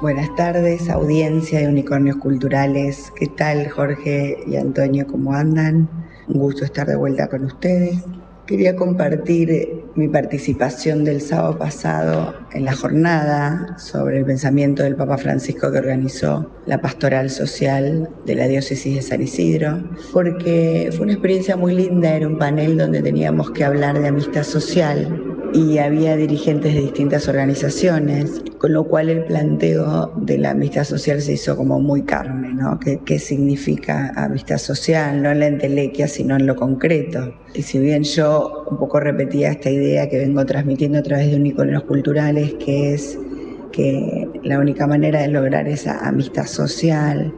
Buenas tardes, audiencia de Unicornios Culturales. ¿Qué tal Jorge y Antonio? ¿Cómo andan? Un gusto estar de vuelta con ustedes. Quería compartir mi participación del sábado pasado en la jornada sobre el pensamiento del Papa Francisco que organizó la pastoral social de la diócesis de San Isidro, porque fue una experiencia muy linda, era un panel donde teníamos que hablar de amistad social y había dirigentes de distintas organizaciones, con lo cual el planteo de la amistad social se hizo como muy carne, ¿no? ¿Qué, qué significa amistad social? No en la entelequia, sino en lo concreto. Y si bien yo un poco repetía esta idea que vengo transmitiendo a través de Unicornios Culturales, que es que la única manera de lograr esa amistad social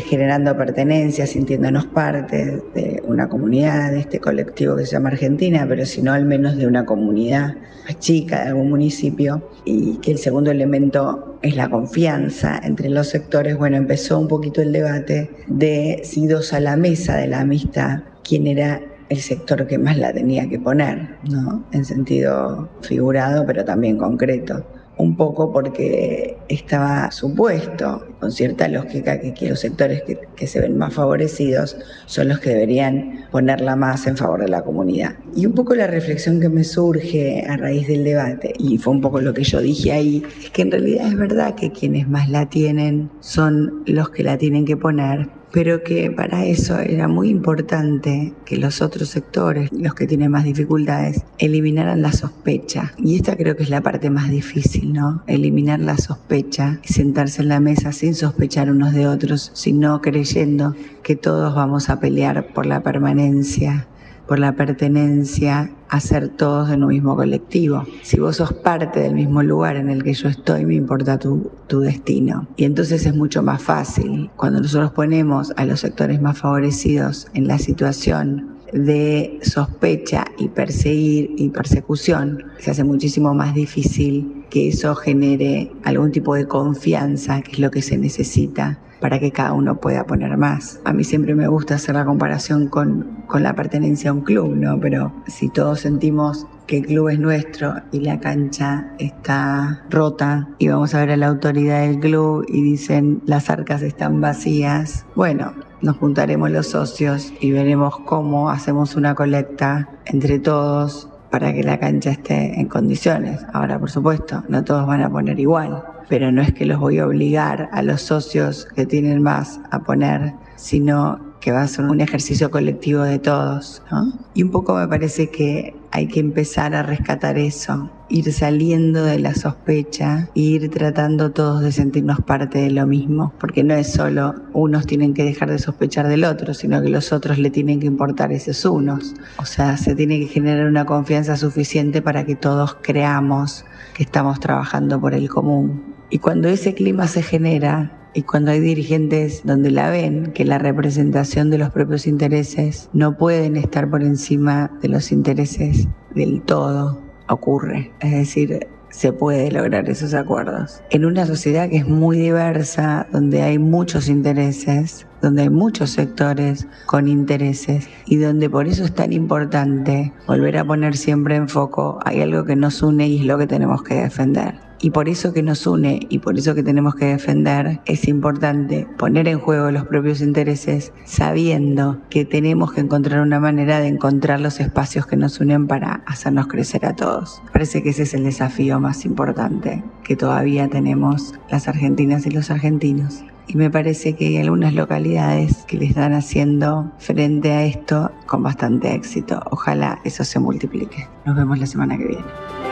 generando pertenencia, sintiéndonos parte de una comunidad, de este colectivo que se llama Argentina, pero si no al menos de una comunidad más chica, de algún municipio, y que el segundo elemento es la confianza entre los sectores. Bueno, empezó un poquito el debate de si dos a la mesa de la amistad, quién era el sector que más la tenía que poner, ¿no? En sentido figurado, pero también concreto un poco porque estaba supuesto, con cierta lógica, que, los sectores que, se ven más favorecidos son los que deberían ponerla más en favor de la comunidad. Y un poco la reflexión que me surge a raíz del debate, y fue un poco lo que yo dije ahí, es que en realidad es verdad que quienes más la tienen son los que la tienen que poner, pero que para eso era muy importante que los otros sectores, los que tienen más dificultades, eliminaran la sospecha. Y esta creo que es la parte más difícil, ¿no? Eliminar la sospecha sentarse en la mesa sin sospechar unos de otros, sino creyendo que todos vamos a pelear por la permanencia por la pertenencia a ser todos en un mismo colectivo. Si vos sos parte del mismo lugar en el que yo estoy, me importa tu, tu destino. Y entonces es mucho más fácil. Cuando nosotros ponemos a los sectores más favorecidos en la situación de sospecha y perseguir y persecución, se hace muchísimo más difícil que eso genere algún tipo de confianza, que es lo que se necesita para que cada uno pueda poner más. A mí siempre me gusta hacer la comparación con, con la pertenencia a un club, ¿no? Pero si todos sentimos que el club es nuestro y la cancha está rota y vamos a ver a la autoridad del club y dicen las arcas están vacías, bueno, nos juntaremos los socios y veremos cómo hacemos una colecta entre todos para que la cancha esté en condiciones. Ahora, por supuesto, no todos van a poner igual, pero no es que los voy a obligar a los socios que tienen más a poner, sino que va a ser un ejercicio colectivo de todos. ¿no? Y un poco me parece que hay que empezar a rescatar eso, ir saliendo de la sospecha ir tratando todos de sentirnos parte de lo mismo, porque no es solo unos tienen que dejar de sospechar del otro, sino que los otros le tienen que importar esos unos. O sea, se tiene que generar una confianza suficiente para que todos creamos que estamos trabajando por el común. Y cuando ese clima se genera, y cuando hay dirigentes donde la ven, que la representación de los propios intereses no pueden estar por encima de los intereses del todo, ocurre. Es decir, se puede lograr esos acuerdos. En una sociedad que es muy diversa, donde hay muchos intereses, donde hay muchos sectores con intereses y donde por eso es tan importante volver a poner siempre en foco, hay algo que nos une y es lo que tenemos que defender. Y por eso que nos une y por eso que tenemos que defender, es importante poner en juego los propios intereses sabiendo que tenemos que encontrar una manera de encontrar los espacios que nos unen para hacernos crecer a todos. Parece que ese es el desafío más importante que todavía tenemos las argentinas y los argentinos. Y me parece que hay algunas localidades que le están haciendo frente a esto con bastante éxito. Ojalá eso se multiplique. Nos vemos la semana que viene.